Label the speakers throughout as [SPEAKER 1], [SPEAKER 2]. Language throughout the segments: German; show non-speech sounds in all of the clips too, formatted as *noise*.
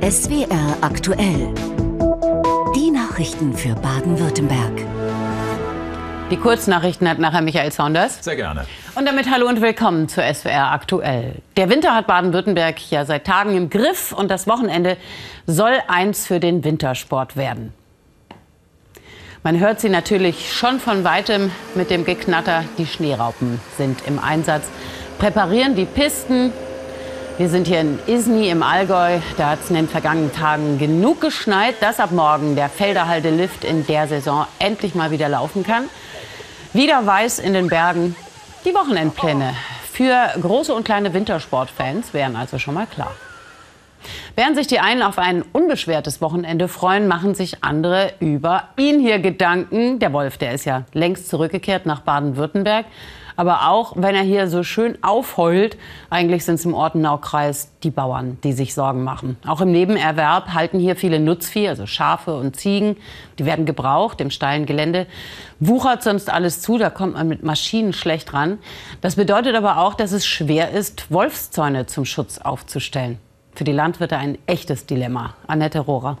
[SPEAKER 1] SWR aktuell. Die Nachrichten für Baden-Württemberg.
[SPEAKER 2] Die Kurznachrichten hat nachher Michael Saunders.
[SPEAKER 3] Sehr gerne.
[SPEAKER 2] Und damit hallo und willkommen zu SWR aktuell. Der Winter hat Baden-Württemberg ja seit Tagen im Griff und das Wochenende soll eins für den Wintersport werden. Man hört sie natürlich schon von weitem mit dem Geknatter. Die Schneeraupen sind im Einsatz, präparieren die Pisten. Wir sind hier in Isny im Allgäu. Da hat es in den vergangenen Tagen genug geschneit, dass ab morgen der Felderhalde-Lift in der Saison endlich mal wieder laufen kann. Wieder weiß in den Bergen. Die Wochenendpläne für große und kleine Wintersportfans wären also schon mal klar. Während sich die einen auf ein unbeschwertes Wochenende freuen, machen sich andere über ihn hier Gedanken. Der Wolf, der ist ja längst zurückgekehrt nach Baden-Württemberg. Aber auch wenn er hier so schön aufheult, eigentlich sind es im Ortenaukreis die Bauern, die sich Sorgen machen. Auch im Nebenerwerb halten hier viele Nutzvieh, also Schafe und Ziegen. Die werden gebraucht im steilen Gelände. Wuchert sonst alles zu, da kommt man mit Maschinen schlecht ran. Das bedeutet aber auch, dass es schwer ist, Wolfszäune zum Schutz aufzustellen. Für die Landwirte ein echtes Dilemma. Annette Rohrer.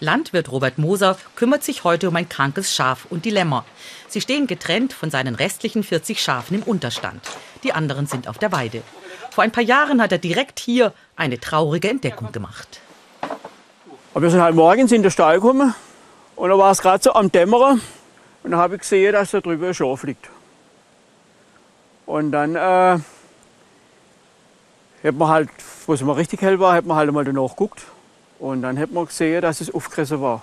[SPEAKER 4] Landwirt Robert Moser kümmert sich heute um ein krankes Schaf und die Lämmer. Sie stehen getrennt von seinen restlichen 40 Schafen im Unterstand. Die anderen sind auf der Weide. Vor ein paar Jahren hat er direkt hier eine traurige Entdeckung gemacht.
[SPEAKER 5] wir sind halt morgens in den Stall gekommen und da war es gerade so am Dämmerer und da habe ich gesehen, dass da drüber ein Schaf liegt. Und dann äh, hat man halt, wo es mal richtig hell war, hat man halt mal danach geguckt und dann hat man gesehen, dass es aufgefressen war.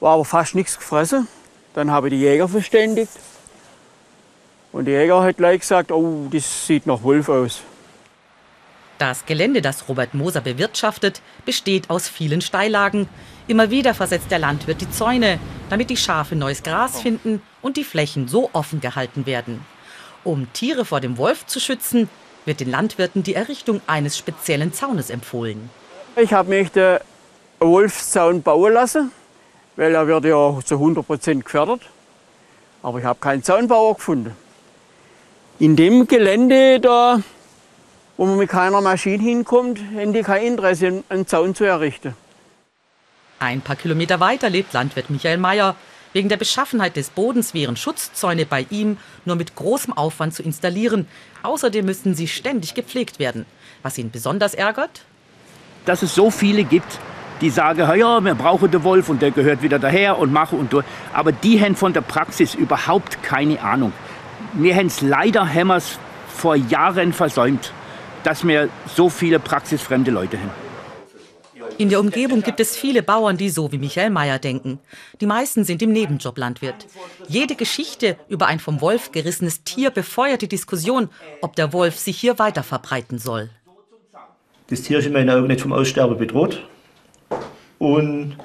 [SPEAKER 5] War aber fast nichts gefressen. Dann habe ich die Jäger verständigt. Und der Jäger hat gleich gesagt, oh, das sieht nach Wolf aus.
[SPEAKER 4] Das Gelände, das Robert Moser bewirtschaftet, besteht aus vielen Steillagen. Immer wieder versetzt der Landwirt die Zäune, damit die Schafe neues Gras finden und die Flächen so offen gehalten werden. Um Tiere vor dem Wolf zu schützen, wird den Landwirten die Errichtung eines speziellen Zaunes empfohlen.
[SPEAKER 5] Ich habe mich den Wolfszaun bauen lassen, weil er wird ja zu 100 Prozent gefördert. Aber ich habe keinen Zaunbauer gefunden. In dem Gelände da, wo man mit keiner Maschine hinkommt, haben die kein Interesse, einen Zaun zu errichten.
[SPEAKER 4] Ein paar Kilometer weiter lebt Landwirt Michael Mayer. Wegen der Beschaffenheit des Bodens wären Schutzzäune bei ihm nur mit großem Aufwand zu installieren. Außerdem müssten sie ständig gepflegt werden. Was ihn besonders ärgert?
[SPEAKER 6] dass es so viele gibt, die sagen, ja, wir brauchen den Wolf und der gehört wieder daher und mache und durch. Aber die haben von der Praxis überhaupt keine Ahnung. Wir haben es leider haben vor Jahren versäumt, dass wir so viele praxisfremde Leute haben.
[SPEAKER 4] In der Umgebung gibt es viele Bauern, die so wie Michael Mayer denken. Die meisten sind im Nebenjob Landwirt. Jede Geschichte über ein vom Wolf gerissenes Tier befeuert die Diskussion, ob der Wolf sich hier weiter verbreiten soll.
[SPEAKER 7] Das Tier ist in meinen Augen nicht vom Aussterben bedroht und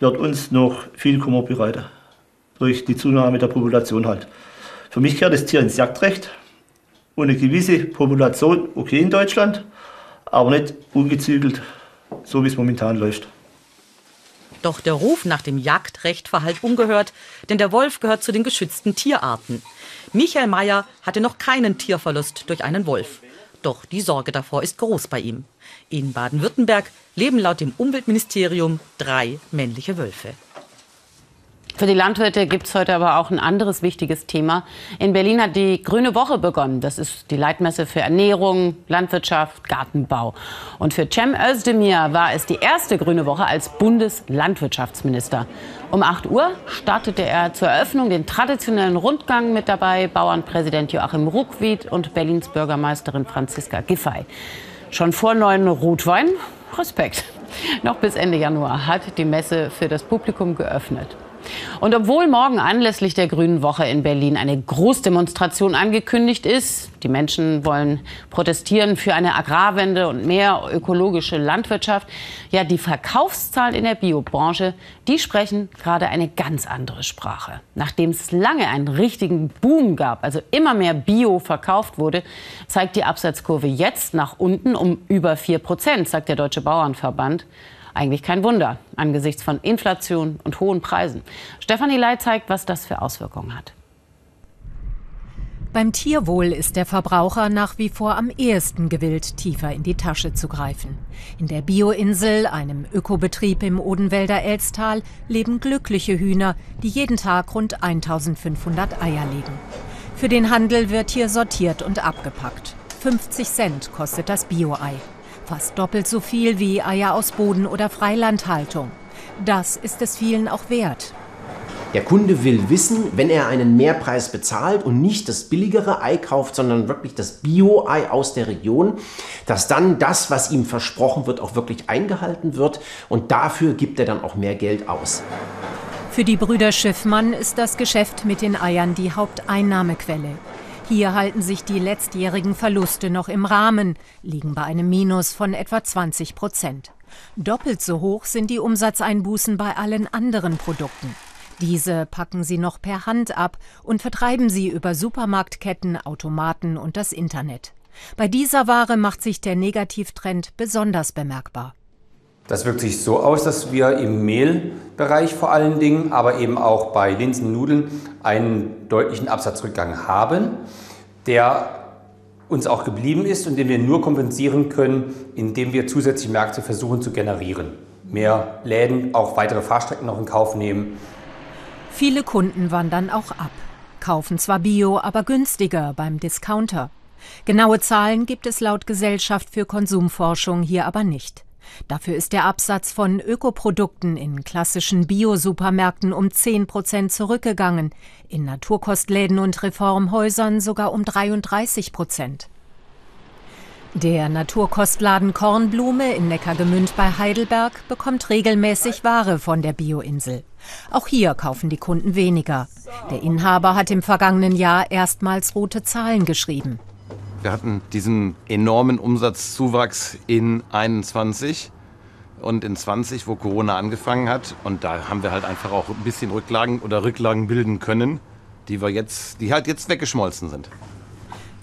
[SPEAKER 7] wird uns noch viel Kummer bereiten. Durch die Zunahme der Population halt. Für mich kehrt das Tier ins Jagdrecht und eine gewisse Population okay in Deutschland, aber nicht ungezügelt, so wie es momentan läuft.
[SPEAKER 4] Doch der Ruf nach dem Jagdrecht verhallt ungehört, denn der Wolf gehört zu den geschützten Tierarten. Michael Mayer hatte noch keinen Tierverlust durch einen Wolf. Doch die Sorge davor ist groß bei ihm. In Baden-Württemberg leben laut dem Umweltministerium drei männliche Wölfe.
[SPEAKER 2] Für die Landwirte gibt es heute aber auch ein anderes wichtiges Thema. In Berlin hat die Grüne Woche begonnen. Das ist die Leitmesse für Ernährung, Landwirtschaft, Gartenbau. Und für Cem Özdemir war es die erste Grüne Woche als Bundeslandwirtschaftsminister. Um 8 Uhr startete er zur Eröffnung den traditionellen Rundgang mit dabei Bauernpräsident Joachim Ruckwied und Berlins Bürgermeisterin Franziska Giffey. Schon vor neun Rotwein? Respekt. Noch bis Ende Januar hat die Messe für das Publikum geöffnet. Und obwohl morgen anlässlich der Grünen Woche in Berlin eine Großdemonstration angekündigt ist, die Menschen wollen protestieren für eine Agrarwende und mehr ökologische Landwirtschaft, ja, die Verkaufszahlen in der Biobranche, die sprechen gerade eine ganz andere Sprache. Nachdem es lange einen richtigen Boom gab, also immer mehr Bio verkauft wurde, zeigt die Absatzkurve jetzt nach unten um über 4 Prozent, sagt der Deutsche Bauernverband. Eigentlich kein Wunder angesichts von Inflation und hohen Preisen. Stefanie Ley zeigt, was das für Auswirkungen hat.
[SPEAKER 3] Beim Tierwohl ist der Verbraucher nach wie vor am ehesten gewillt, tiefer in die Tasche zu greifen. In der Bioinsel, einem Ökobetrieb im Odenwälder Elstal, leben glückliche Hühner, die jeden Tag rund 1500 Eier legen. Für den Handel wird hier sortiert und abgepackt. 50 Cent kostet das Bio-Ei. Fast doppelt so viel wie Eier aus Boden- oder Freilandhaltung. Das ist es vielen auch wert.
[SPEAKER 8] Der Kunde will wissen, wenn er einen Mehrpreis bezahlt und nicht das billigere Ei kauft, sondern wirklich das Bio-Ei aus der Region, dass dann das, was ihm versprochen wird, auch wirklich eingehalten wird und dafür gibt er dann auch mehr Geld aus.
[SPEAKER 3] Für die Brüder Schiffmann ist das Geschäft mit den Eiern die Haupteinnahmequelle. Hier halten sich die letztjährigen Verluste noch im Rahmen, liegen bei einem Minus von etwa 20 Prozent. Doppelt so hoch sind die Umsatzeinbußen bei allen anderen Produkten. Diese packen sie noch per Hand ab und vertreiben sie über Supermarktketten, Automaten und das Internet. Bei dieser Ware macht sich der Negativtrend besonders bemerkbar.
[SPEAKER 9] Das wirkt sich so aus, dass wir im Mehlbereich vor allen Dingen, aber eben auch bei Linsennudeln einen deutlichen Absatzrückgang haben, der uns auch geblieben ist und den wir nur kompensieren können, indem wir zusätzliche Märkte versuchen zu generieren. Mehr Läden, auch weitere Fahrstrecken noch in Kauf nehmen
[SPEAKER 3] Viele Kunden wandern auch ab, kaufen zwar Bio, aber günstiger beim Discounter. Genaue Zahlen gibt es laut Gesellschaft für Konsumforschung hier aber nicht. Dafür ist der Absatz von Ökoprodukten in klassischen Bio-Supermärkten um 10 Prozent zurückgegangen, in Naturkostläden und Reformhäusern sogar um 33 Prozent. Der Naturkostladen Kornblume in Neckargemünd bei Heidelberg bekommt regelmäßig Ware von der Bioinsel. Auch hier kaufen die Kunden weniger. Der Inhaber hat im vergangenen Jahr erstmals rote Zahlen geschrieben.
[SPEAKER 10] Wir hatten diesen enormen Umsatzzuwachs in 21 und in 20, wo Corona angefangen hat. Und da haben wir halt einfach auch ein bisschen Rücklagen oder Rücklagen bilden können, die wir jetzt, die halt jetzt weggeschmolzen sind.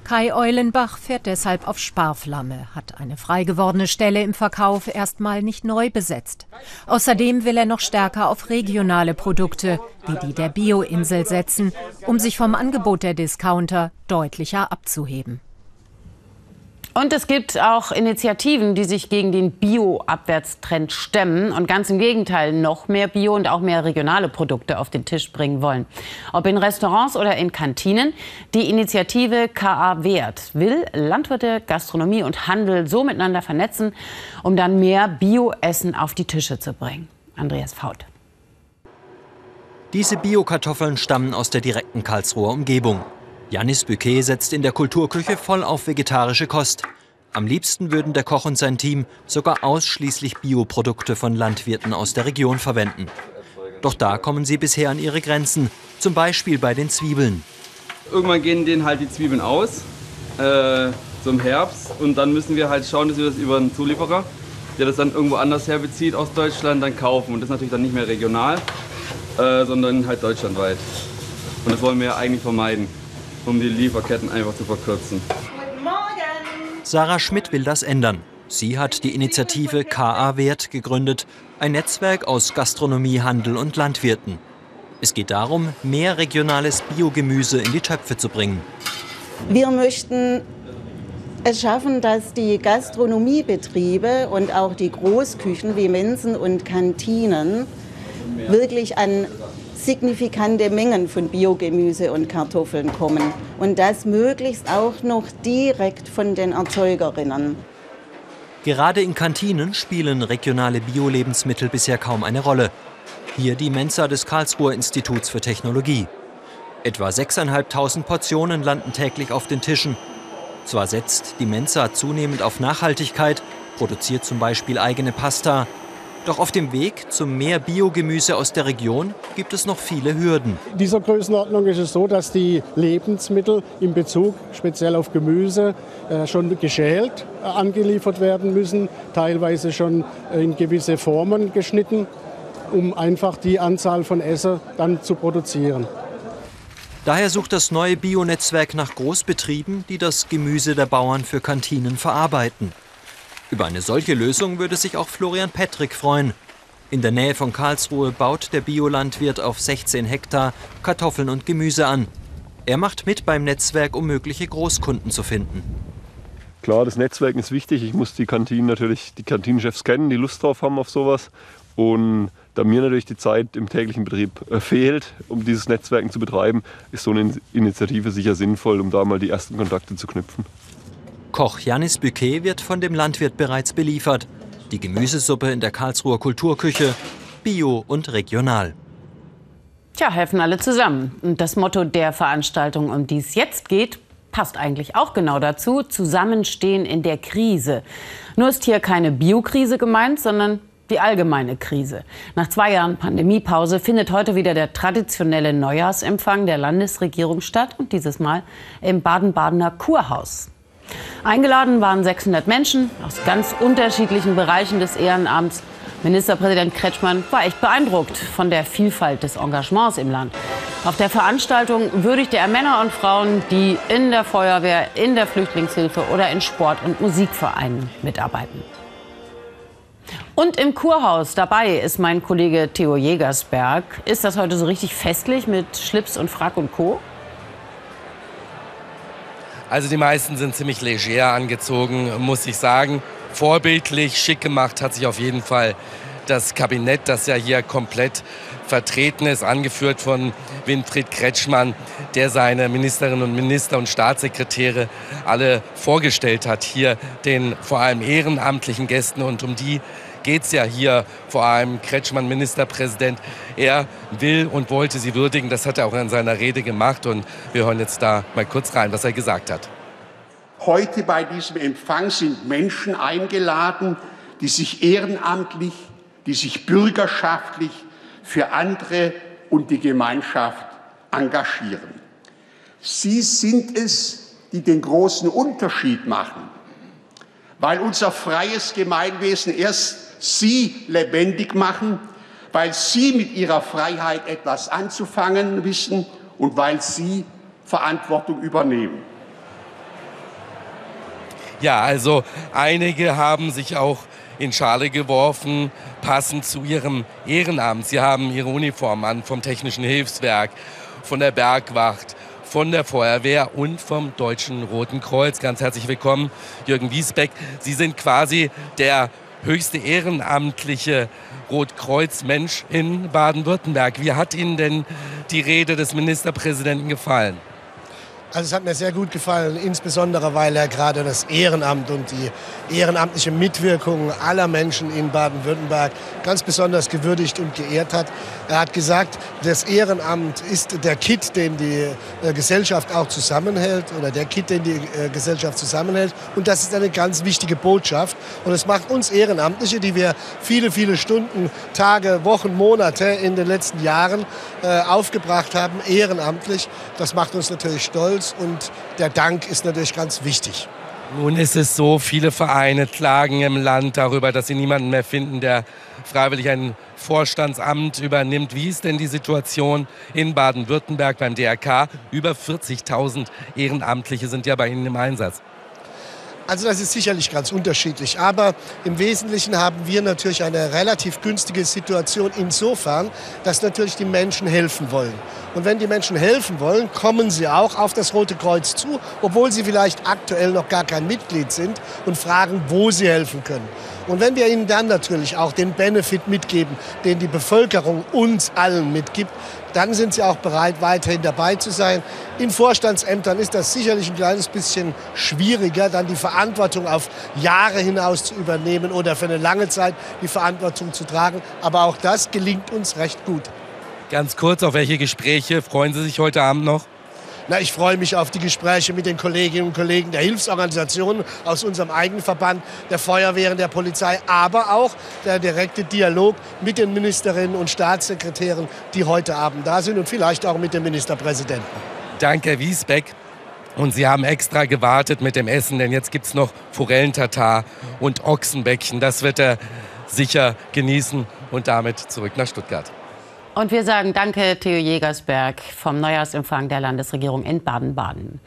[SPEAKER 3] Kai Eulenbach fährt deshalb auf Sparflamme, hat eine frei gewordene Stelle im Verkauf erstmal nicht neu besetzt. Außerdem will er noch stärker auf regionale Produkte wie die der Bioinsel setzen, um sich vom Angebot der Discounter deutlicher abzuheben.
[SPEAKER 2] Und es gibt auch Initiativen, die sich gegen den Bio-Abwärtstrend stemmen und ganz im Gegenteil noch mehr Bio und auch mehr regionale Produkte auf den Tisch bringen wollen. Ob in Restaurants oder in Kantinen, die Initiative KA Wert will Landwirte, Gastronomie und Handel so miteinander vernetzen, um dann mehr Bio-Essen auf die Tische zu bringen. Andreas Faut.
[SPEAKER 11] Diese Bio-Kartoffeln stammen aus der direkten Karlsruher Umgebung. Janis Bouquet setzt in der Kulturküche voll auf vegetarische Kost. Am liebsten würden der Koch und sein Team sogar ausschließlich Bioprodukte von Landwirten aus der Region verwenden. Doch da kommen sie bisher an ihre Grenzen, zum Beispiel bei den Zwiebeln.
[SPEAKER 12] Irgendwann gehen denen halt die Zwiebeln aus, äh, zum Herbst. Und dann müssen wir halt schauen, dass wir das über einen Zulieferer, der das dann irgendwo anders herbezieht aus Deutschland, dann kaufen. Und das ist natürlich dann nicht mehr regional, äh, sondern halt deutschlandweit. Und das wollen wir ja eigentlich vermeiden um die Lieferketten einfach zu verkürzen.
[SPEAKER 11] Sarah Schmidt will das ändern. Sie hat die Initiative KA Wert gegründet, ein Netzwerk aus Gastronomie, Handel und Landwirten. Es geht darum, mehr regionales Biogemüse in die Töpfe zu bringen.
[SPEAKER 13] Wir möchten es schaffen, dass die Gastronomiebetriebe und auch die Großküchen wie Mensen und Kantinen wirklich an signifikante Mengen von Biogemüse und Kartoffeln kommen. Und das möglichst auch noch direkt von den Erzeugerinnen.
[SPEAKER 11] Gerade in Kantinen spielen regionale Bio-Lebensmittel bisher kaum eine Rolle. Hier die Mensa des Karlsruher Instituts für Technologie. Etwa 6.500 Portionen landen täglich auf den Tischen. Zwar setzt die Mensa zunehmend auf Nachhaltigkeit, produziert zum Beispiel eigene Pasta, doch auf dem Weg zum mehr Biogemüse aus der Region gibt es noch viele Hürden.
[SPEAKER 14] In dieser Größenordnung ist es so, dass die Lebensmittel in Bezug speziell auf Gemüse äh, schon geschält äh, angeliefert werden müssen, teilweise schon in gewisse Formen geschnitten, um einfach die Anzahl von Esser dann zu produzieren.
[SPEAKER 11] Daher sucht das neue Bionetzwerk nach Großbetrieben, die das Gemüse der Bauern für Kantinen verarbeiten. Über eine solche Lösung würde sich auch Florian Petrick freuen. In der Nähe von Karlsruhe baut der Biolandwirt auf 16 Hektar Kartoffeln und Gemüse an. Er macht mit beim Netzwerk, um mögliche Großkunden zu finden.
[SPEAKER 15] Klar, das Netzwerk ist wichtig. Ich muss die Kantinen natürlich, die Kantinenchefs kennen, die Lust drauf haben auf sowas. Und da mir natürlich die Zeit im täglichen Betrieb äh, fehlt, um dieses Netzwerken zu betreiben, ist so eine Initiative sicher sinnvoll, um da mal die ersten Kontakte zu knüpfen.
[SPEAKER 11] Koch Janis Büquet wird von dem Landwirt bereits beliefert. Die Gemüsesuppe in der Karlsruher Kulturküche, bio und regional.
[SPEAKER 2] Tja, helfen alle zusammen. Und das Motto der Veranstaltung, um die es jetzt geht, passt eigentlich auch genau dazu. Zusammenstehen in der Krise. Nur ist hier keine Biokrise gemeint, sondern die allgemeine Krise. Nach zwei Jahren Pandemiepause findet heute wieder der traditionelle Neujahrsempfang der Landesregierung statt und dieses Mal im Baden-Badener Kurhaus. Eingeladen waren 600 Menschen aus ganz unterschiedlichen Bereichen des Ehrenamts. Ministerpräsident Kretschmann war echt beeindruckt von der Vielfalt des Engagements im Land. Auf der Veranstaltung würdigte er Männer und Frauen, die in der Feuerwehr, in der Flüchtlingshilfe oder in Sport- und Musikvereinen mitarbeiten. Und im Kurhaus dabei ist mein Kollege Theo Jägersberg. Ist das heute so richtig festlich mit Schlips und Frack und Co.?
[SPEAKER 16] Also die meisten sind ziemlich leger angezogen, muss ich sagen. Vorbildlich, schick gemacht hat sich auf jeden Fall das Kabinett, das ja hier komplett vertreten ist, angeführt von Winfried Kretschmann, der seine Ministerinnen und Minister und Staatssekretäre alle vorgestellt hat, hier den vor allem ehrenamtlichen Gästen. Und um die geht es ja hier vor allem Kretschmann, Ministerpräsident. Er will und wollte sie würdigen. Das hat er auch in seiner Rede gemacht. Und wir hören jetzt da mal kurz rein, was er gesagt hat.
[SPEAKER 17] Heute bei diesem Empfang sind Menschen eingeladen, die sich ehrenamtlich, die sich bürgerschaftlich für andere und die Gemeinschaft engagieren. Sie sind es, die den großen Unterschied machen, weil unser freies Gemeinwesen erst Sie lebendig machen, weil Sie mit Ihrer Freiheit etwas anzufangen wissen und weil Sie Verantwortung übernehmen.
[SPEAKER 16] Ja, also einige haben sich auch in Schale geworfen, passend zu ihrem Ehrenamt. Sie haben ihre Uniform an vom Technischen Hilfswerk, von der Bergwacht, von der Feuerwehr und vom Deutschen Roten Kreuz. Ganz herzlich willkommen, Jürgen Wiesbeck. Sie sind quasi der höchste ehrenamtliche Rotkreuz-Mensch in Baden-Württemberg. Wie hat Ihnen denn die Rede des Ministerpräsidenten gefallen?
[SPEAKER 18] Also es hat mir sehr gut gefallen, insbesondere weil er gerade das Ehrenamt und die ehrenamtliche Mitwirkung aller Menschen in Baden-Württemberg ganz besonders gewürdigt und geehrt hat. Er hat gesagt, das Ehrenamt ist der Kit, den die äh, Gesellschaft auch zusammenhält oder der Kit, den die äh, Gesellschaft zusammenhält. Und das ist eine ganz wichtige Botschaft. Und es macht uns Ehrenamtliche, die wir viele, viele Stunden, Tage, Wochen, Monate in den letzten Jahren äh, aufgebracht haben, ehrenamtlich. Das macht uns natürlich stolz und der Dank ist natürlich ganz wichtig.
[SPEAKER 16] Nun ist es so, viele Vereine klagen im Land darüber, dass sie niemanden mehr finden, der freiwillig ein Vorstandsamt übernimmt. Wie ist denn die Situation in Baden-Württemberg beim DRK? Über 40.000 Ehrenamtliche sind ja bei Ihnen im Einsatz.
[SPEAKER 18] Also das ist sicherlich ganz unterschiedlich. Aber im Wesentlichen haben wir natürlich eine relativ günstige Situation insofern, dass natürlich die Menschen helfen wollen. Und wenn die Menschen helfen wollen, kommen sie auch auf das Rote Kreuz zu, obwohl sie vielleicht aktuell noch gar kein Mitglied sind und fragen, wo sie helfen können. Und wenn wir ihnen dann natürlich auch den Benefit mitgeben, den die Bevölkerung uns allen mitgibt, dann sind sie auch bereit, weiterhin dabei zu sein. In Vorstandsämtern ist das sicherlich ein kleines bisschen schwieriger, dann die Verantwortung auf Jahre hinaus zu übernehmen oder für eine lange Zeit die Verantwortung zu tragen. Aber auch das gelingt uns recht gut.
[SPEAKER 16] Ganz kurz, auf welche Gespräche freuen Sie sich heute Abend noch?
[SPEAKER 18] Na, ich freue mich auf die Gespräche mit den Kolleginnen und Kollegen der Hilfsorganisationen aus unserem eigenen Verband, der Feuerwehren, der Polizei, aber auch der direkte Dialog mit den Ministerinnen und Staatssekretären, die heute Abend da sind und vielleicht auch mit dem Ministerpräsidenten.
[SPEAKER 16] Danke, Herr Wiesbeck. Und Sie haben extra gewartet mit dem Essen, denn jetzt gibt es noch Forellentatar und Ochsenbäckchen. Das wird er sicher genießen und damit zurück nach Stuttgart.
[SPEAKER 2] Und wir sagen Danke, Theo Jägersberg vom Neujahrsempfang der Landesregierung in Baden-Baden.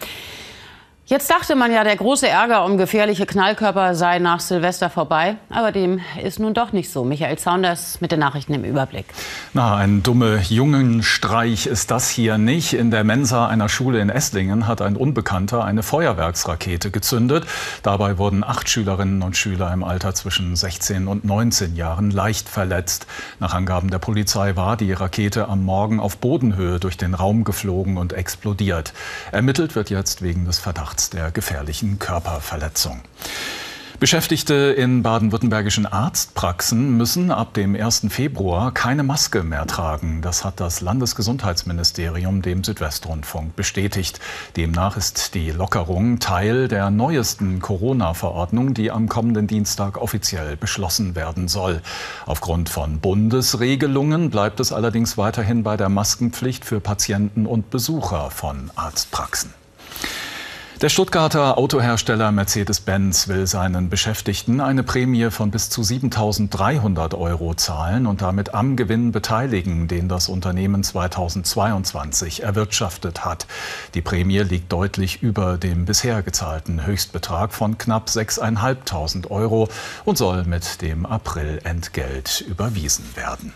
[SPEAKER 2] Jetzt dachte man ja, der große Ärger um gefährliche Knallkörper sei nach Silvester vorbei. Aber dem ist nun doch nicht so. Michael Saunders mit den Nachrichten im Überblick.
[SPEAKER 19] Na, ein dumme Jungenstreich ist das hier nicht. In der Mensa einer Schule in Esslingen hat ein Unbekannter eine Feuerwerksrakete gezündet. Dabei wurden acht Schülerinnen und Schüler im Alter zwischen 16 und 19 Jahren leicht verletzt. Nach Angaben der Polizei war die Rakete am Morgen auf Bodenhöhe durch den Raum geflogen und explodiert. Ermittelt wird jetzt wegen des Verdachts Verdachts der gefährlichen Körperverletzung. Beschäftigte in baden-württembergischen Arztpraxen müssen ab dem 1. Februar keine Maske mehr tragen. Das hat das Landesgesundheitsministerium dem Südwestrundfunk bestätigt. Demnach ist die Lockerung Teil der neuesten Corona-Verordnung, die am kommenden Dienstag offiziell beschlossen werden soll. Aufgrund von Bundesregelungen bleibt es allerdings weiterhin bei der Maskenpflicht für Patienten und Besucher von Arztpraxen. Der Stuttgarter Autohersteller Mercedes-Benz will seinen Beschäftigten eine Prämie von bis zu 7.300 Euro zahlen und damit am Gewinn beteiligen, den das Unternehmen 2022 erwirtschaftet hat. Die Prämie liegt deutlich über dem bisher gezahlten Höchstbetrag von knapp 6.500 Euro und soll mit dem April-Entgelt überwiesen werden.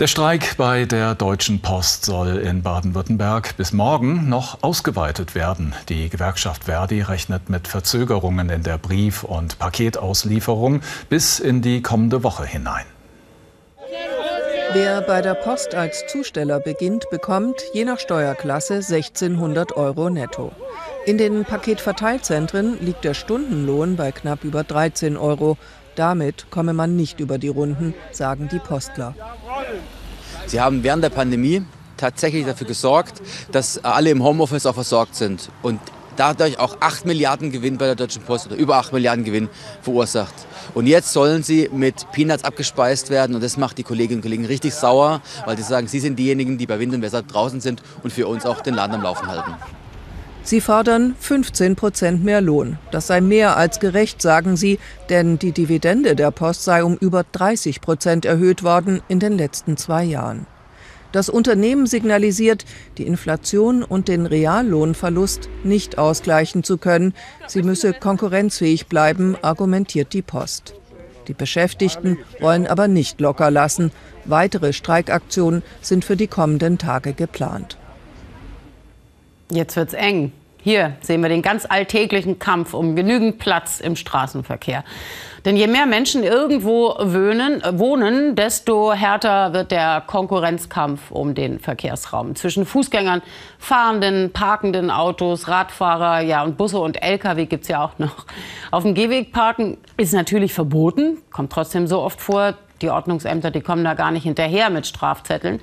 [SPEAKER 19] Der Streik bei der Deutschen Post soll in Baden-Württemberg bis morgen noch ausgeweitet werden. Die Gewerkschaft Verdi rechnet mit Verzögerungen in der Brief- und Paketauslieferung bis in die kommende Woche hinein.
[SPEAKER 20] Wer bei der Post als Zusteller beginnt, bekommt je nach Steuerklasse 1600 Euro netto. In den Paketverteilzentren liegt der Stundenlohn bei knapp über 13 Euro. Damit komme man nicht über die Runden, sagen die Postler.
[SPEAKER 21] Sie haben während der Pandemie tatsächlich dafür gesorgt, dass alle im Homeoffice auch versorgt sind und dadurch auch 8 Milliarden Gewinn bei der Deutschen Post oder über 8 Milliarden Gewinn verursacht. Und jetzt sollen sie mit Peanuts abgespeist werden und das macht die Kolleginnen und Kollegen richtig sauer, weil sie sagen, sie sind diejenigen, die bei Wind und Wetter draußen sind und für uns auch den Laden am Laufen halten.
[SPEAKER 20] Sie fordern 15 Prozent mehr Lohn. Das sei mehr als gerecht, sagen sie, denn die Dividende der Post sei um über 30 Prozent erhöht worden in den letzten zwei Jahren. Das Unternehmen signalisiert, die Inflation und den Reallohnverlust nicht ausgleichen zu können. Sie müsse konkurrenzfähig bleiben, argumentiert die Post. Die Beschäftigten wollen aber nicht locker lassen. Weitere Streikaktionen sind für die kommenden Tage geplant.
[SPEAKER 2] Jetzt wird's eng. Hier sehen wir den ganz alltäglichen Kampf um genügend Platz im Straßenverkehr. Denn je mehr Menschen irgendwo wohnen, wohnen, desto härter wird der Konkurrenzkampf um den Verkehrsraum. Zwischen Fußgängern, fahrenden, parkenden Autos, Radfahrer ja, und Busse und Lkw gibt es ja auch noch. Auf dem Gehweg parken ist natürlich verboten, kommt trotzdem so oft vor. Die Ordnungsämter, die kommen da gar nicht hinterher mit Strafzetteln.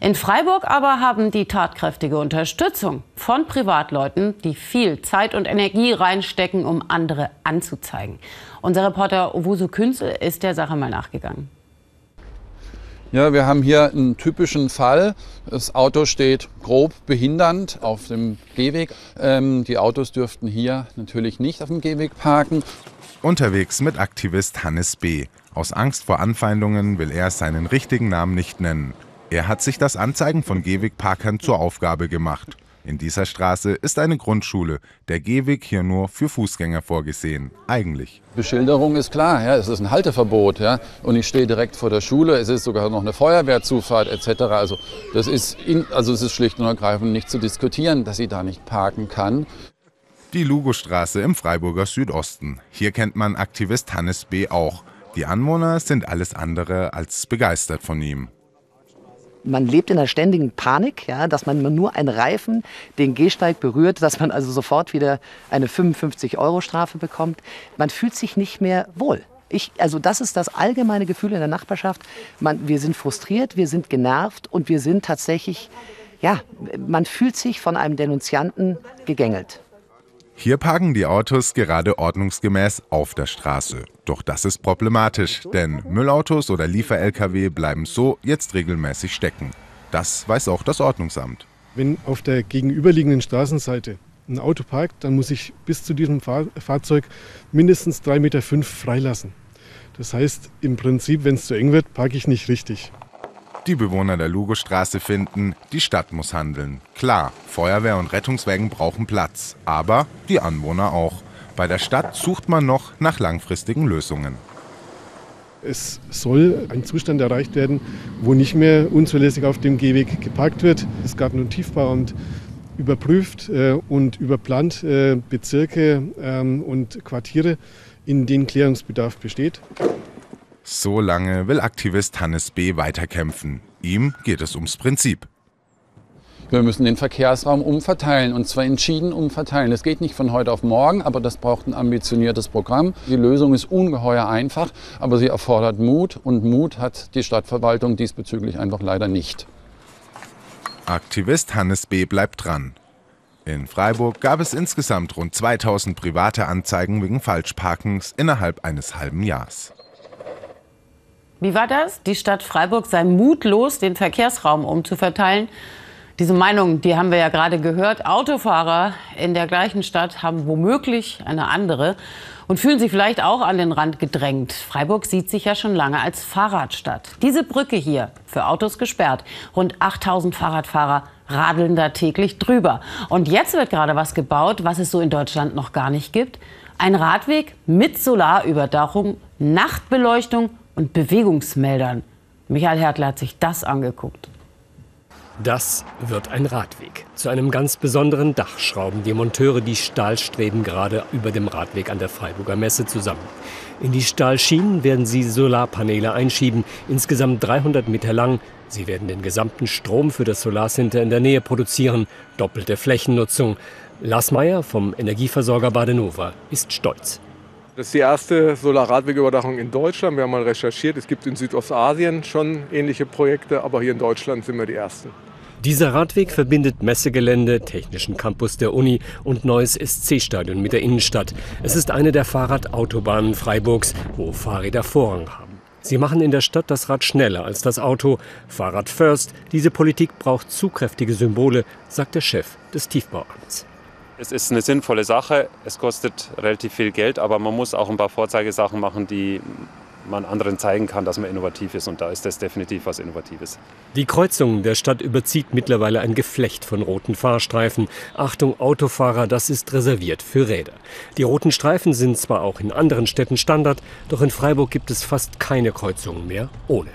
[SPEAKER 2] In Freiburg aber haben die tatkräftige Unterstützung von Privatleuten, die viel Zeit und Energie reinstecken, um andere anzuzeigen. Unser Reporter Owusu Künzel ist der Sache mal nachgegangen.
[SPEAKER 22] Ja, wir haben hier einen typischen Fall. Das Auto steht grob behindernd auf dem Gehweg. Ähm, die Autos dürften hier natürlich nicht auf dem Gehweg parken.
[SPEAKER 23] Unterwegs mit Aktivist Hannes B. Aus Angst vor Anfeindungen will er seinen richtigen Namen nicht nennen. Er hat sich das Anzeigen von Gehwegparkern zur Aufgabe gemacht. In dieser Straße ist eine Grundschule. Der Gehweg hier nur für Fußgänger vorgesehen. Eigentlich.
[SPEAKER 22] Beschilderung ist klar, ja, es ist ein Halteverbot, ja, und ich stehe direkt vor der Schule. Es ist sogar noch eine Feuerwehrzufahrt etc. Also das ist, in, also es ist schlicht und ergreifend nicht zu diskutieren, dass sie da nicht parken kann.
[SPEAKER 23] Die Lugostraße im Freiburger Südosten. Hier kennt man Aktivist Hannes B. auch. Die Anwohner sind alles andere als begeistert von ihm.
[SPEAKER 24] Man lebt in einer ständigen Panik, ja, dass man nur ein Reifen den Gehsteig berührt, dass man also sofort wieder eine 55-Euro-Strafe bekommt. Man fühlt sich nicht mehr wohl. Ich, also das ist das allgemeine Gefühl in der Nachbarschaft. Man, wir sind frustriert, wir sind genervt und wir sind tatsächlich, ja, man fühlt sich von einem Denunzianten gegängelt.
[SPEAKER 23] Hier parken die Autos gerade ordnungsgemäß auf der Straße. Doch das ist problematisch, denn Müllautos oder Liefer-Lkw bleiben so jetzt regelmäßig stecken. Das weiß auch das Ordnungsamt.
[SPEAKER 14] Wenn auf der gegenüberliegenden Straßenseite ein Auto parkt, dann muss ich bis zu diesem Fahr Fahrzeug mindestens 3,5 Meter freilassen. Das heißt, im Prinzip, wenn es zu eng wird, parke ich nicht richtig.
[SPEAKER 23] Die Bewohner der Lugostraße finden, die Stadt muss handeln. Klar, Feuerwehr und Rettungswagen brauchen Platz, aber die Anwohner auch. Bei der Stadt sucht man noch nach langfristigen Lösungen.
[SPEAKER 14] Es soll ein Zustand erreicht werden, wo nicht mehr unzulässig auf dem Gehweg geparkt wird. Das Garten- und Tiefbauamt überprüft äh, und überplant äh, Bezirke ähm, und Quartiere, in denen Klärungsbedarf besteht.
[SPEAKER 23] So lange will Aktivist Hannes B. weiterkämpfen. Ihm geht es ums Prinzip.
[SPEAKER 22] Wir müssen den Verkehrsraum umverteilen und zwar entschieden umverteilen. Das geht nicht von heute auf morgen, aber das braucht ein ambitioniertes Programm. Die Lösung ist ungeheuer einfach, aber sie erfordert Mut und Mut hat die Stadtverwaltung diesbezüglich einfach leider nicht.
[SPEAKER 23] Aktivist Hannes B. bleibt dran. In Freiburg gab es insgesamt rund 2000 private Anzeigen wegen Falschparkens innerhalb eines halben Jahres.
[SPEAKER 2] Wie war das? Die Stadt Freiburg sei mutlos, den Verkehrsraum umzuverteilen. Diese Meinung, die haben wir ja gerade gehört. Autofahrer in der gleichen Stadt haben womöglich eine andere und fühlen sich vielleicht auch an den Rand gedrängt. Freiburg sieht sich ja schon lange als Fahrradstadt. Diese Brücke hier für Autos gesperrt. Rund 8000 Fahrradfahrer radeln da täglich drüber. Und jetzt wird gerade was gebaut, was es so in Deutschland noch gar nicht gibt. Ein Radweg mit Solarüberdachung, Nachtbeleuchtung und Bewegungsmeldern. Michael Hertler hat sich das angeguckt.
[SPEAKER 25] Das wird ein Radweg. Zu einem ganz besonderen Dach schrauben die Monteure die Stahlstreben gerade über dem Radweg an der Freiburger Messe zusammen. In die Stahlschienen werden sie Solarpaneele einschieben, insgesamt 300 Meter lang. Sie werden den gesamten Strom für das Solarcenter in der Nähe produzieren. Doppelte Flächennutzung. Lars Meyer vom Energieversorger Badenova ist stolz.
[SPEAKER 26] Das ist die erste Solarradwegüberdachung in Deutschland. Wir haben mal recherchiert, es gibt in Südostasien schon ähnliche Projekte, aber hier in Deutschland sind wir die Ersten.
[SPEAKER 25] Dieser Radweg verbindet Messegelände, Technischen Campus der Uni und neues SC-Stadion mit der Innenstadt. Es ist eine der Fahrradautobahnen Freiburgs, wo Fahrräder Vorrang haben. Sie machen in der Stadt das Rad schneller als das Auto. Fahrrad first. Diese Politik braucht zugkräftige Symbole, sagt der Chef des Tiefbauamts.
[SPEAKER 27] Es ist eine sinnvolle Sache. Es kostet relativ viel Geld, aber man muss auch ein paar Vorzeigesachen machen, die man anderen zeigen kann, dass man innovativ ist. Und da ist das definitiv was Innovatives.
[SPEAKER 25] Die Kreuzung der Stadt überzieht mittlerweile ein Geflecht von roten Fahrstreifen. Achtung, Autofahrer, das ist reserviert für Räder. Die roten Streifen sind zwar auch in anderen Städten Standard, doch in Freiburg gibt es fast keine Kreuzungen mehr ohne.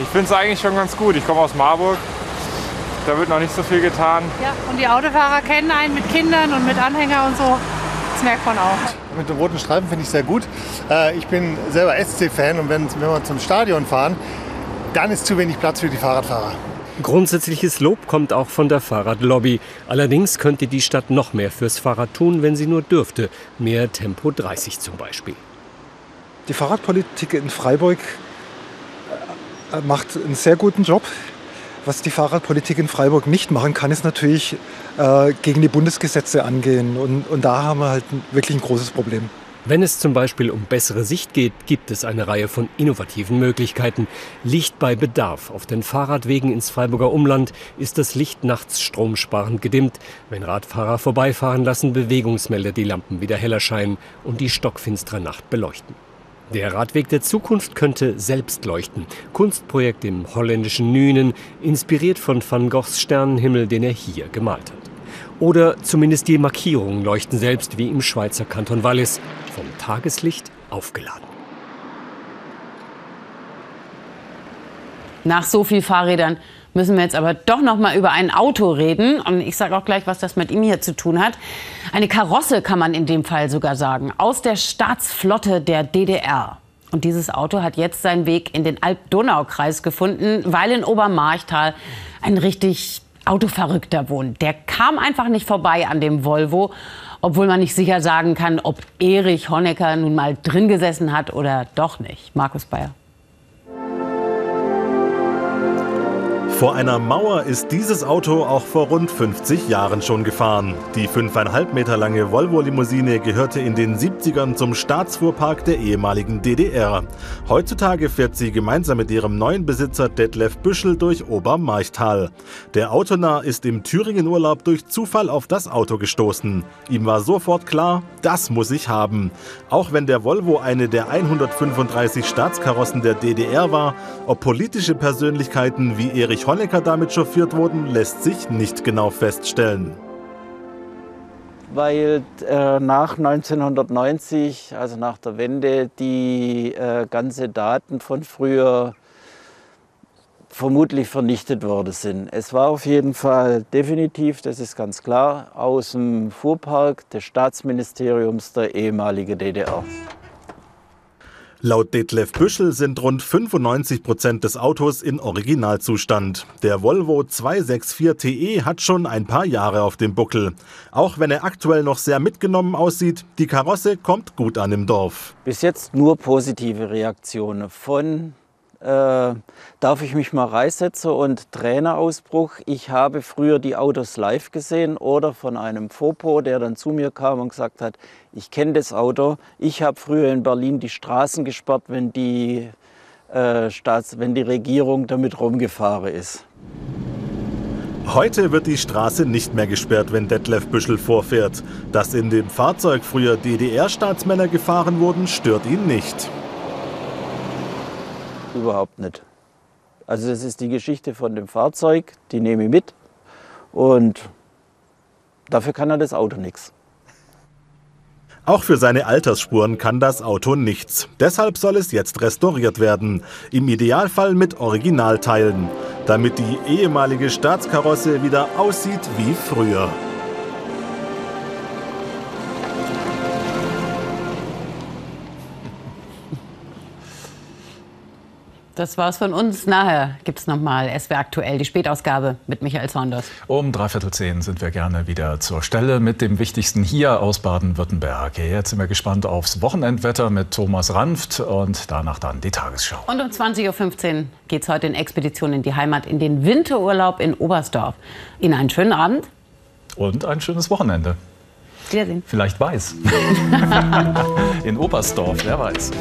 [SPEAKER 28] Ich finde es eigentlich schon ganz gut. Ich komme aus Marburg. Da wird noch nicht so viel getan.
[SPEAKER 29] Ja, und die Autofahrer kennen einen mit Kindern und mit Anhänger und so. Das merkt man auch.
[SPEAKER 30] Mit dem roten Streifen finde ich sehr gut. Äh, ich bin selber SC-Fan und wenn, wenn wir zum Stadion fahren, dann ist zu wenig Platz für die Fahrradfahrer.
[SPEAKER 25] Grundsätzliches Lob kommt auch von der Fahrradlobby. Allerdings könnte die Stadt noch mehr fürs Fahrrad tun, wenn sie nur dürfte. Mehr Tempo 30 zum Beispiel.
[SPEAKER 31] Die Fahrradpolitik in Freiburg äh, macht einen sehr guten Job. Was die Fahrradpolitik in Freiburg nicht machen kann, ist natürlich äh, gegen die Bundesgesetze angehen. Und, und da haben wir halt wirklich ein großes Problem.
[SPEAKER 25] Wenn es zum Beispiel um bessere Sicht geht, gibt es eine Reihe von innovativen Möglichkeiten. Licht bei Bedarf. Auf den Fahrradwegen ins Freiburger Umland ist das Licht nachts stromsparend gedimmt. Wenn Radfahrer vorbeifahren, lassen Bewegungsmelder die Lampen wieder heller scheinen und die stockfinstere Nacht beleuchten. Der Radweg der Zukunft könnte selbst leuchten. Kunstprojekt im holländischen Nünen, inspiriert von Van Goghs Sternenhimmel, den er hier gemalt hat. Oder zumindest die Markierungen leuchten selbst wie im Schweizer Kanton Wallis, vom Tageslicht aufgeladen.
[SPEAKER 2] Nach so viel Fahrrädern müssen wir jetzt aber doch noch mal über ein Auto reden. Und ich sage auch gleich, was das mit ihm hier zu tun hat. Eine Karosse kann man in dem Fall sogar sagen, aus der Staatsflotte der DDR. Und dieses Auto hat jetzt seinen Weg in den Alb-Donau-Kreis gefunden, weil in Obermarchtal ein richtig Autoverrückter wohnt. Der kam einfach nicht vorbei an dem Volvo, obwohl man nicht sicher sagen kann, ob Erich Honecker nun mal drin gesessen hat oder doch nicht. Markus Bayer.
[SPEAKER 32] Vor einer Mauer ist dieses Auto auch vor rund 50 Jahren schon gefahren. Die 5,5 Meter lange Volvo-Limousine gehörte in den 70ern zum Staatsfuhrpark der ehemaligen DDR. Heutzutage fährt sie gemeinsam mit ihrem neuen Besitzer Detlef Büschel durch Obermarchtal. Der Autonah ist im Thüringen-Urlaub durch Zufall auf das Auto gestoßen. Ihm war sofort klar, das muss ich haben. Auch wenn der Volvo eine der 135 Staatskarossen der DDR war, ob politische Persönlichkeiten wie Erich Honecker damit chauffiert wurden, lässt sich nicht genau feststellen.
[SPEAKER 33] Weil äh, nach 1990, also nach der Wende, die äh, ganze Daten von früher vermutlich vernichtet worden sind. Es war auf jeden Fall definitiv, das ist ganz klar, aus dem Fuhrpark des Staatsministeriums der ehemaligen DDR.
[SPEAKER 32] Laut Detlef Büschel sind rund 95 Prozent des Autos in Originalzustand. Der Volvo 264 TE hat schon ein paar Jahre auf dem Buckel. Auch wenn er aktuell noch sehr mitgenommen aussieht, die Karosse kommt gut an im Dorf.
[SPEAKER 33] Bis jetzt nur positive Reaktionen von äh, darf ich mich mal reinsetzen und Trainerausbruch. Ich habe früher die Autos live gesehen oder von einem Fopo, der dann zu mir kam und gesagt hat, ich kenne das Auto. Ich habe früher in Berlin die Straßen gesperrt, wenn die, äh, Staats-, wenn die Regierung damit rumgefahren ist.
[SPEAKER 32] Heute wird die Straße nicht mehr gesperrt, wenn Detlef Büschel vorfährt. Dass in dem Fahrzeug früher DDR-Staatsmänner gefahren wurden, stört ihn nicht.
[SPEAKER 33] Überhaupt nicht. Also das ist die Geschichte von dem Fahrzeug, die nehme ich mit und dafür kann er das Auto nichts.
[SPEAKER 32] Auch für seine Altersspuren kann das Auto nichts. Deshalb soll es jetzt restauriert werden. Im Idealfall mit Originalteilen, damit die ehemalige Staatskarosse wieder aussieht wie früher.
[SPEAKER 2] Das war's von uns. Nachher gibt's nochmal SW aktuell, die Spätausgabe mit Michael Saunders.
[SPEAKER 19] Um dreiviertel zehn sind wir gerne wieder zur Stelle mit dem Wichtigsten hier aus Baden-Württemberg. Jetzt sind wir gespannt aufs Wochenendwetter mit Thomas Ranft und danach dann die Tagesschau.
[SPEAKER 2] Und um 20.15 Uhr geht's heute in Expedition in die Heimat, in den Winterurlaub in Oberstdorf. Ihnen einen schönen Abend.
[SPEAKER 19] Und ein schönes Wochenende.
[SPEAKER 2] Wiedersehen.
[SPEAKER 19] Vielleicht weiß. *laughs* in Oberstdorf, wer weiß.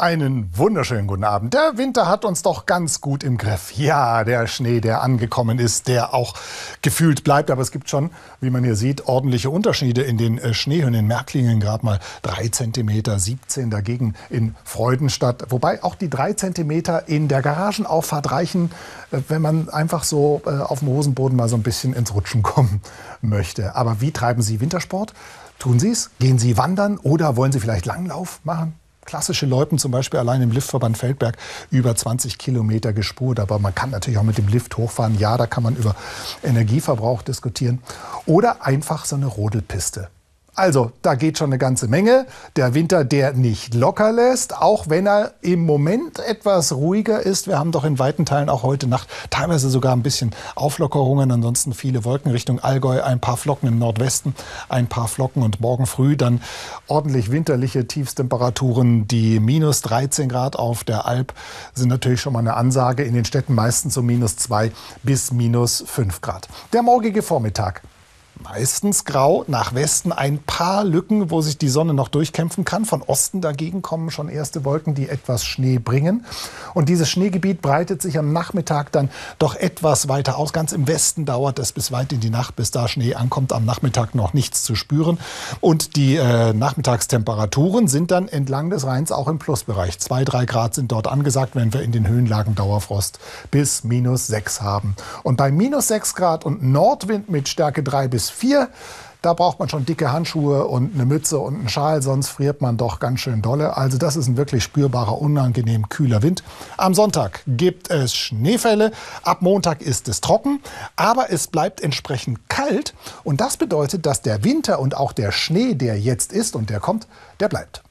[SPEAKER 34] Einen wunderschönen guten Abend. Der Winter hat uns doch ganz gut im Griff. Ja, der Schnee, der angekommen ist, der auch gefühlt bleibt. Aber es gibt schon, wie man hier sieht, ordentliche Unterschiede in den äh, Schneehöhen. In Märklingen gerade mal 3 cm, 17 dagegen in Freudenstadt. Wobei auch die 3 cm in der Garagenauffahrt reichen, äh, wenn man einfach so äh, auf dem Hosenboden mal so ein bisschen ins Rutschen kommen *laughs* möchte. Aber wie treiben Sie Wintersport? Tun Sie es? Gehen Sie wandern oder wollen Sie vielleicht Langlauf machen? Klassische Loipen zum Beispiel allein im Liftverband Feldberg über 20 Kilometer gespurt. Aber man kann natürlich auch mit dem Lift hochfahren. Ja, da kann man über Energieverbrauch diskutieren. Oder einfach so eine Rodelpiste. Also, da geht schon eine ganze Menge. Der Winter, der nicht locker lässt, auch wenn er im Moment etwas ruhiger ist. Wir haben doch in weiten Teilen auch heute Nacht teilweise sogar ein bisschen Auflockerungen. Ansonsten viele Wolken Richtung Allgäu, ein paar Flocken im Nordwesten, ein paar Flocken und morgen früh dann ordentlich winterliche Tiefstemperaturen. Die minus 13 Grad auf der Alp sind natürlich schon mal eine Ansage. In den Städten meistens so minus 2 bis minus 5 Grad. Der morgige Vormittag meistens grau, nach Westen ein paar Lücken, wo sich die Sonne noch durchkämpfen kann. Von Osten dagegen kommen schon erste Wolken, die etwas Schnee bringen. Und dieses Schneegebiet breitet sich am Nachmittag dann doch etwas weiter aus. Ganz im Westen dauert es bis weit in die Nacht, bis da Schnee ankommt. Am Nachmittag noch nichts zu spüren. Und die äh, Nachmittagstemperaturen sind dann entlang des Rheins auch im Plusbereich. Zwei, drei Grad sind dort angesagt, wenn wir in den Höhenlagen Dauerfrost bis minus sechs haben. Und bei minus sechs Grad und Nordwind mit Stärke drei bis vier. Da braucht man schon dicke Handschuhe und eine Mütze und einen Schal, sonst friert man doch ganz schön dolle. Also das ist ein wirklich spürbarer, unangenehm kühler Wind. Am Sonntag gibt es Schneefälle, ab Montag ist es trocken, aber es bleibt entsprechend kalt. Und das bedeutet, dass der Winter und auch der Schnee, der jetzt ist und der kommt, der bleibt.